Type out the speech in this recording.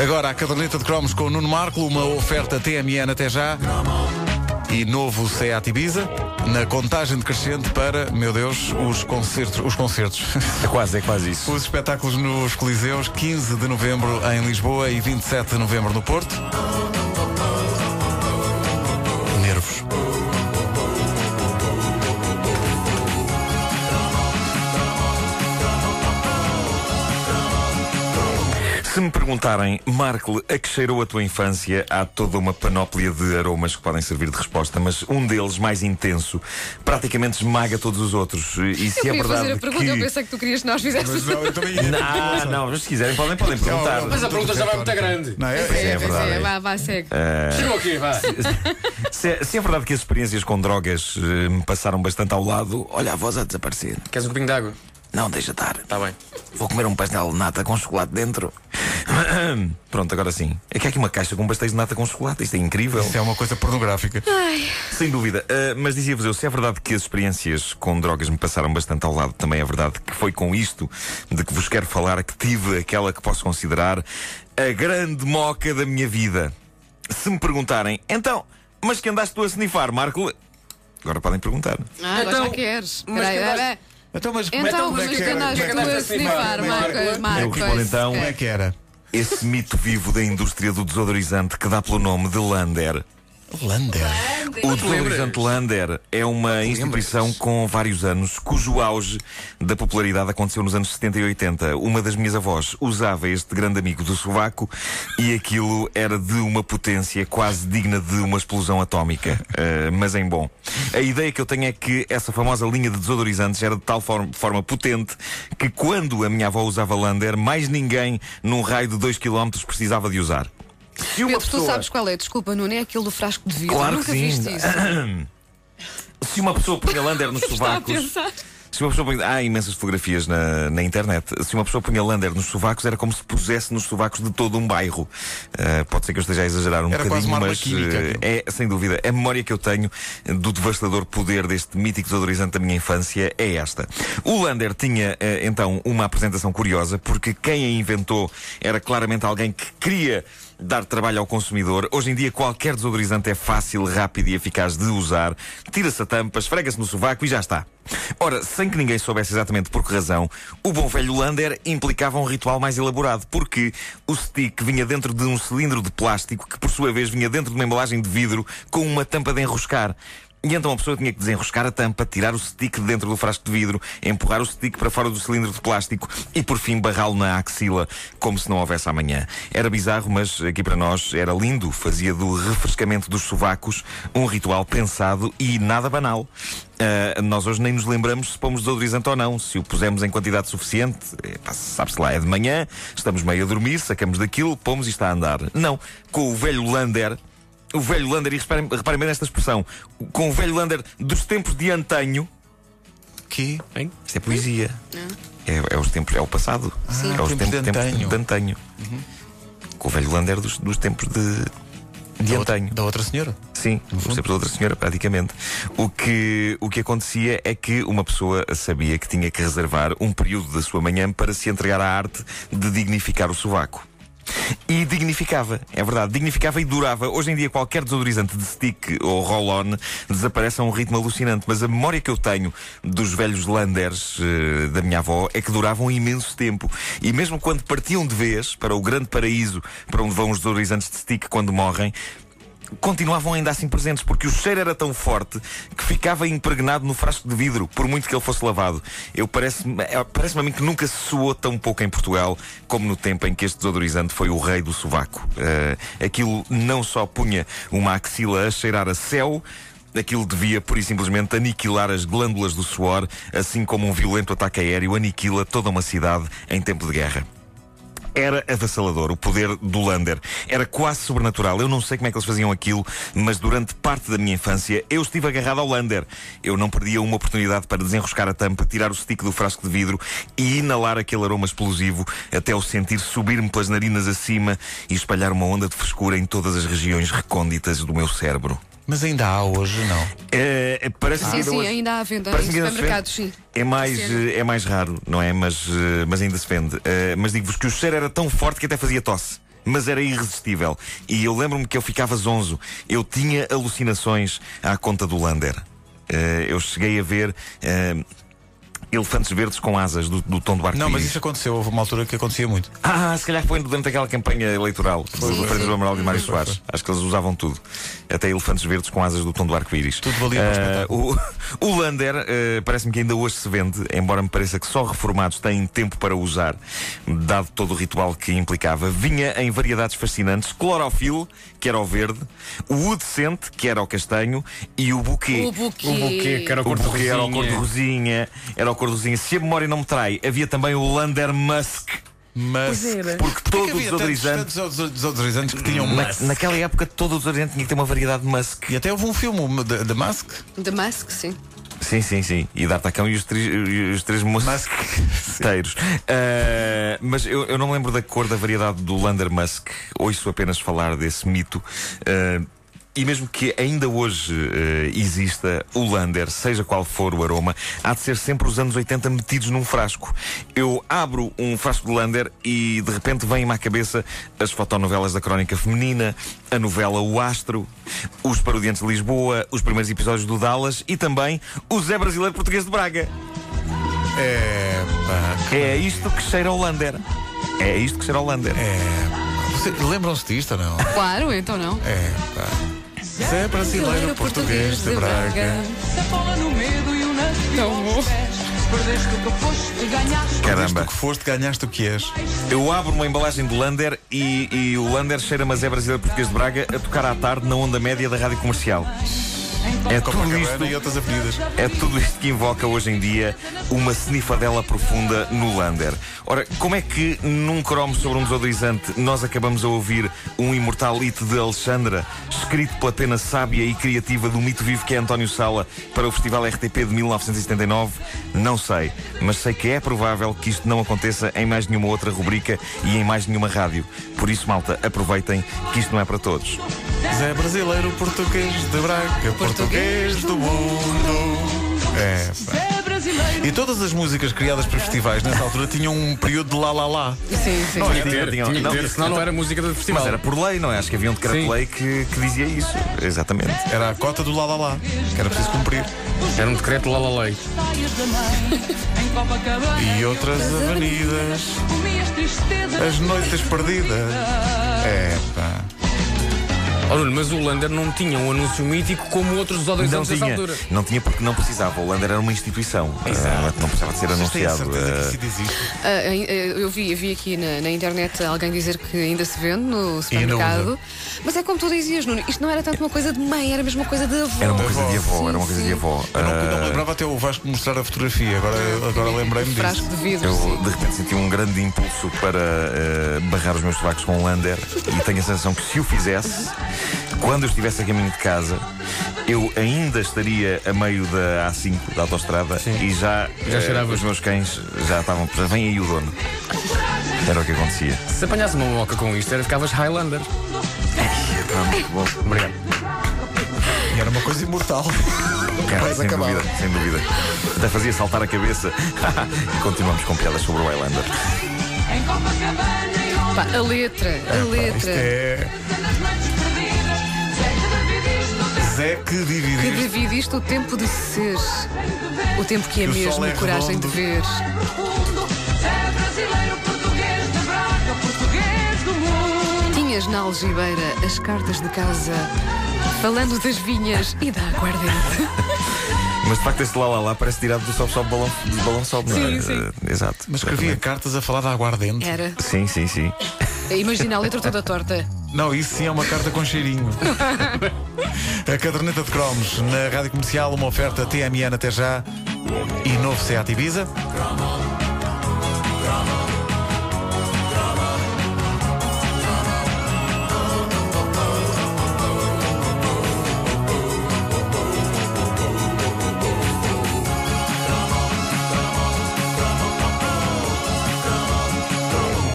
Agora a caderneta de cromos com o Nuno Marco, uma oferta TMN até já e novo Seat Ibiza na contagem decrescente para, meu Deus, os concertos. Os concertos. É quase, é quase isso. Os espetáculos nos Coliseus, 15 de novembro em Lisboa e 27 de novembro no Porto. Me perguntarem, Marco, a que cheirou a tua infância, há toda uma panóplia de aromas que podem servir de resposta, mas um deles, mais intenso, praticamente esmaga todos os outros. E se eu é queria verdade fazer a pergunta, que... eu pensei que tu querias que nós fizéssemos. não, eu também Não, não, mas se quiserem podem, podem perguntar. Mas a pergunta já vai muito grande. Não, é, Pois é pois verdade, é. Vá, vá, segue. Chegou aqui, vá. Se é, se é verdade que as experiências com drogas eh, me passaram bastante ao lado, olha a voz a desaparecer. Queres um copinho de água? Não, deixa estar. Está bem. Vou comer um pastel de nata com chocolate dentro. Pronto, agora sim. É que há aqui uma caixa com pastéis de nata com chocolate. Isto é incrível. Isso é uma coisa pornográfica. Sem dúvida. Uh, mas dizia-vos eu, se é verdade que as experiências com drogas me passaram bastante ao lado, também é verdade que foi com isto de que vos quero falar que tive aquela que posso considerar a grande moca da minha vida. Se me perguntarem, então, mas que andaste tu a snifar, Marco? Agora podem perguntar. Ah, Então, já queres. mas Espera aí, que espera andaste- aí. Então, mas como, Então, mas é que que andaste é que tu a andaste a snifar? é que-? Marcos. Eu respondo então. Como é que era? Esse mito vivo da indústria do desodorizante que dá pelo nome de Lander. Lander. O desodorizante Lander é uma instituição com vários anos, cujo auge da popularidade aconteceu nos anos 70 e 80. Uma das minhas avós usava este grande amigo do sovaco e aquilo era de uma potência quase digna de uma explosão atómica, eh, mas em bom. A ideia que eu tenho é que essa famosa linha de desodorizantes era de tal forma, forma potente que quando a minha avó usava Lander, mais ninguém num raio de 2 km precisava de usar. Se uma Pedro, tu sabes qual é? Desculpa, Nuno, é aquele do frasco de vidro. Claro Nunca que sim. viste isso. Se uma pessoa punha Lander nos sovacos. Se uma pessoa punha, há imensas fotografias na, na internet. Se uma pessoa punha Lander nos sovacos, era como se pusesse nos sovacos de todo um bairro. Uh, pode ser que eu esteja a exagerar um Era quase bocadinho, mas química, uh, aquilo. é, sem dúvida, a memória que eu tenho do devastador poder deste mítico desodorizante da minha infância é esta. O Lander tinha, uh, então, uma apresentação curiosa, porque quem a inventou era claramente alguém que queria dar trabalho ao consumidor. Hoje em dia qualquer desodorizante é fácil, rápido e eficaz de usar. Tira-se a tampa, esfrega-se no sovaco e já está. Ora, sem que ninguém soubesse exatamente por que razão, o bom velho Lander implicava um ritual mais elaborado, porque o stick vinha dentro de um cilindro de plástico que, por sua vez, vinha dentro de uma embalagem de vidro com uma tampa de enroscar. E então a pessoa tinha que desenroscar a tampa, tirar o stick de dentro do frasco de vidro, empurrar o stick para fora do cilindro de plástico e por fim barrá-lo na axila, como se não houvesse amanhã. Era bizarro, mas aqui para nós era lindo. Fazia do refrescamento dos sovacos um ritual pensado e nada banal. Ah, nós hoje nem nos lembramos se pomos desodorizante ou não. Se o pusemos em quantidade suficiente, pá, sabe-se lá, é de manhã, estamos meio a dormir, sacamos daquilo, pomos e está a andar. Não. Com o velho Lander, o velho Lander, e reparem, reparem bem nesta expressão, com o velho Lander dos tempos de antanho, Que? Hein? isto é poesia. É, é os tempos, é o passado. Sim. É os Tempos de tempos, tempos antanho. de antanho. Com o velho Lander dos, dos tempos de, de Da outra- antanho. Da outra senhora? Sim, os tempos da outra senhora, praticamente. O que, o que acontecia é que uma pessoa sabia que tinha que reservar um período da sua manhã para se entregar à arte de dignificar o sovaco. E dignificava, é verdade, dignificava e durava. Hoje em dia, qualquer desodorizante de stick ou roll-on desaparece a um ritmo alucinante. Mas a memória que eu tenho dos velhos Landers eh, da minha avó é que duravam imenso tempo. E mesmo quando partiam de vez para o grande paraíso para onde vão os desodorizantes de stick quando morrem, continuavam ainda assim presentes, porque o cheiro era tão forte que ficava impregnado no frasco de vidro, por muito que ele fosse lavado. Eu parece-me é, parece a mim que nunca se soou tão pouco em Portugal como no tempo em que este desodorizante foi o rei do sovaco. Eh, aquilo não só punha uma axila a cheirar a céu, Aquilo devia, pura e simplesmente, aniquilar as glândulas do suor, assim como um violento ataque aéreo aniquila toda uma cidade em tempo de guerra. Era avassalador o poder do Lander. Era quase sobrenatural. Eu não sei como é que eles faziam aquilo, mas durante parte da minha infância eu estive agarrado ao Lander. Eu não perdia uma oportunidade para desenroscar a tampa, tirar o stick do frasco de vidro e inalar aquele aroma explosivo até o sentir subir-me pelas narinas acima e espalhar uma onda de frescura em todas as regiões recônditas do meu cérebro. Mas ainda há hoje, não? É, é, parece que Sim, ainda sim, hoje- ainda há venda em Parece supermercados, sim. É mais, é mais raro, não é? Mas, eh, mas ainda se vende. Eh, mas digo-vos que o cheiro era tão forte que até fazia tosse. mas era irresistível. E eu lembro-me que eu ficava zonzo. Eu tinha alucinações à conta do Lander. Eh, eu cheguei a ver. eh, Elefantes verdes com asas do, do tom do arco Não, mas isso aconteceu, houve uma altura que acontecia muito. Ah, se calhar foi durante aquela campanha eleitoral do sim. do Amaral e Mário Soares. Acho que eles usavam tudo. Até elefantes verdes com asas do tom do arco-íris. Tudo valia para o Ah, o, Lander eh, parece-me que ainda hoje se vende, embora me pareça que só reformados têm tempo para usar, dado todo o ritual que implicava. Vinha em variedades fascinantes: clorofil, que era o verde, o scent, que era o castanho, e o buquê. O buquê. O buquê, que era o O cor de buquê era o cor de rosinha. rosinha, era o cor de rosinha. Se a memória não me trai, havia também o Lander Musk. Mas. Porque Porquê todo que o havia tantos, desodorizante. tantos desodorizantes que tinham Na- Musk? naquela época, todo o desodorizante tinha que ter uma variedade de musk. E até houve um filme de, de Musk. The Mask, sim. Sim, sim, sim. E D'Artacão e os três, e os três Musk. mosqueteiros. Ah, mas eu, eu não me lembro da cor da variedade do Lander Musk. Ouço apenas falar desse mito. Ah, e mesmo que ainda hoje eh, exista o Lander, seja qual for o aroma, há de ser sempre os anos 80 metidos num frasco. Eu abro um frasco de Lander e de repente vêm-me à cabeça as fotonovelas da crónica feminina, a novela O Astro, os Parodiantes de Lisboa, os primeiros episódios do Dallas e também o Zé Brasileiro Português de Braga. É. Pá. É isto que cheira ao Lander. É isto que cheira ao Lander. É. Lembram-se disto ou não? Claro, então não. É. Pá. Zé brasileiro português de Braga. A bola no medo e o navio Tão bom. aos pés. Perdeste o que foste, ganhaste. Caramba. Que foste, ganhaste o que és. Eu abro uma embalagem de Lander e, e o Lander cheira-me a Zé Brasileiro Português de Braga a tocar à tarde na onda média da rádio comercial. É tudo isto. e. É tudo isto que invoca hoje em dia uma snifadela profunda no Lander. Ora, como é que num cromo sobre um desodorizante nós acabamos a ouvir um imortal hit de Alexandra, escrito pela pena sábia e criativa do mito vivo que é António Sala para o Festival RTP de 1979? Não sei, mas sei que é provável que isto não aconteça em mais nenhuma outra rubrica e em mais nenhuma rádio. Por isso, malta, aproveitem que isto não é para todos. Zé brasileiro português de Braga. Português do mundo. É. Pá. E todas as músicas criadas para festivais nessa altura tinham um período de lá lá lá. Sim, sim. Não, Tinha que Tinha- ter, tinha- tinha que não, ter, senão não era música do festival. Mas era por lei, não é? Acho que havia um Sim. decreto-lei que, que dizia isso. Exatamente. Era a cota do lá lá lá. Que era preciso cumprir. Era um decreto lá lá lei. E outras avenidas. As noites perdidas. É, pá. Oh, Nuno, mas o Lander não tinha um anúncio mítico como outros Não desodorizantes dessa tinha, altura. não tinha porque não precisava. O Lander era uma instituição. Ah, não precisava de ser anunciado. eh, eu vi, vi aqui na, na internet alguém dizer que ainda se vende no supermercado. Mas é como tu dizias, Nuno, isto não era tanto uma coisa de mãe, era mesmo uma coisa de avó. Era uma coisa de avó. avó, era uma coisa Sim, de sim. avó. Eu não, eu não me lembrava até o Vasco mostrar a fotografia. Agora, agora lembrei-me disso. Frasco de vidro. Eu sim. de repente senti um grande impulso para ah, barrar os meus sovacos com um Lander e tenho a sensação que se o fizesse, quando eu estivesse a caminho de casa, eu ainda estaria a meio da A5 da autostrada e já, Já cheiravas. os meus cães já estavam. Já vem aí o dono. Era o que acontecia. Se apanhasse uma moca com isto, era ficavas Highlander. Muito bom. Obrigado. E era uma coisa imortal. Cara, sem acabava. dúvida, sem dúvida. Até fazia saltar a cabeça. e continuamos com piadas sobre o Highlander. Pá, a letra, a Isto letra. é. Zé que dividiste que o tempo de ser, o tempo que é Que o mesmo, é coragem redondo. de ver. mundo. É brasileiro, português de Braga, português do mundo. Tinhas na algibeira as cartas de casa, falando das vinhas e da aguardente. Mas de facto, este lá lá lá parece tirado do sobe sobe balão, do balão não é? Sim, sim. Eh, exato. Mas escrevia cartas a falar da aguardente. Era. Sim, sim, sim. Imagina a letra toda torta. Não, isso sim é uma carta com cheirinho. a caderneta de cromos na rádio comercial, uma oferta TMN até já e novo Seat Ibiza.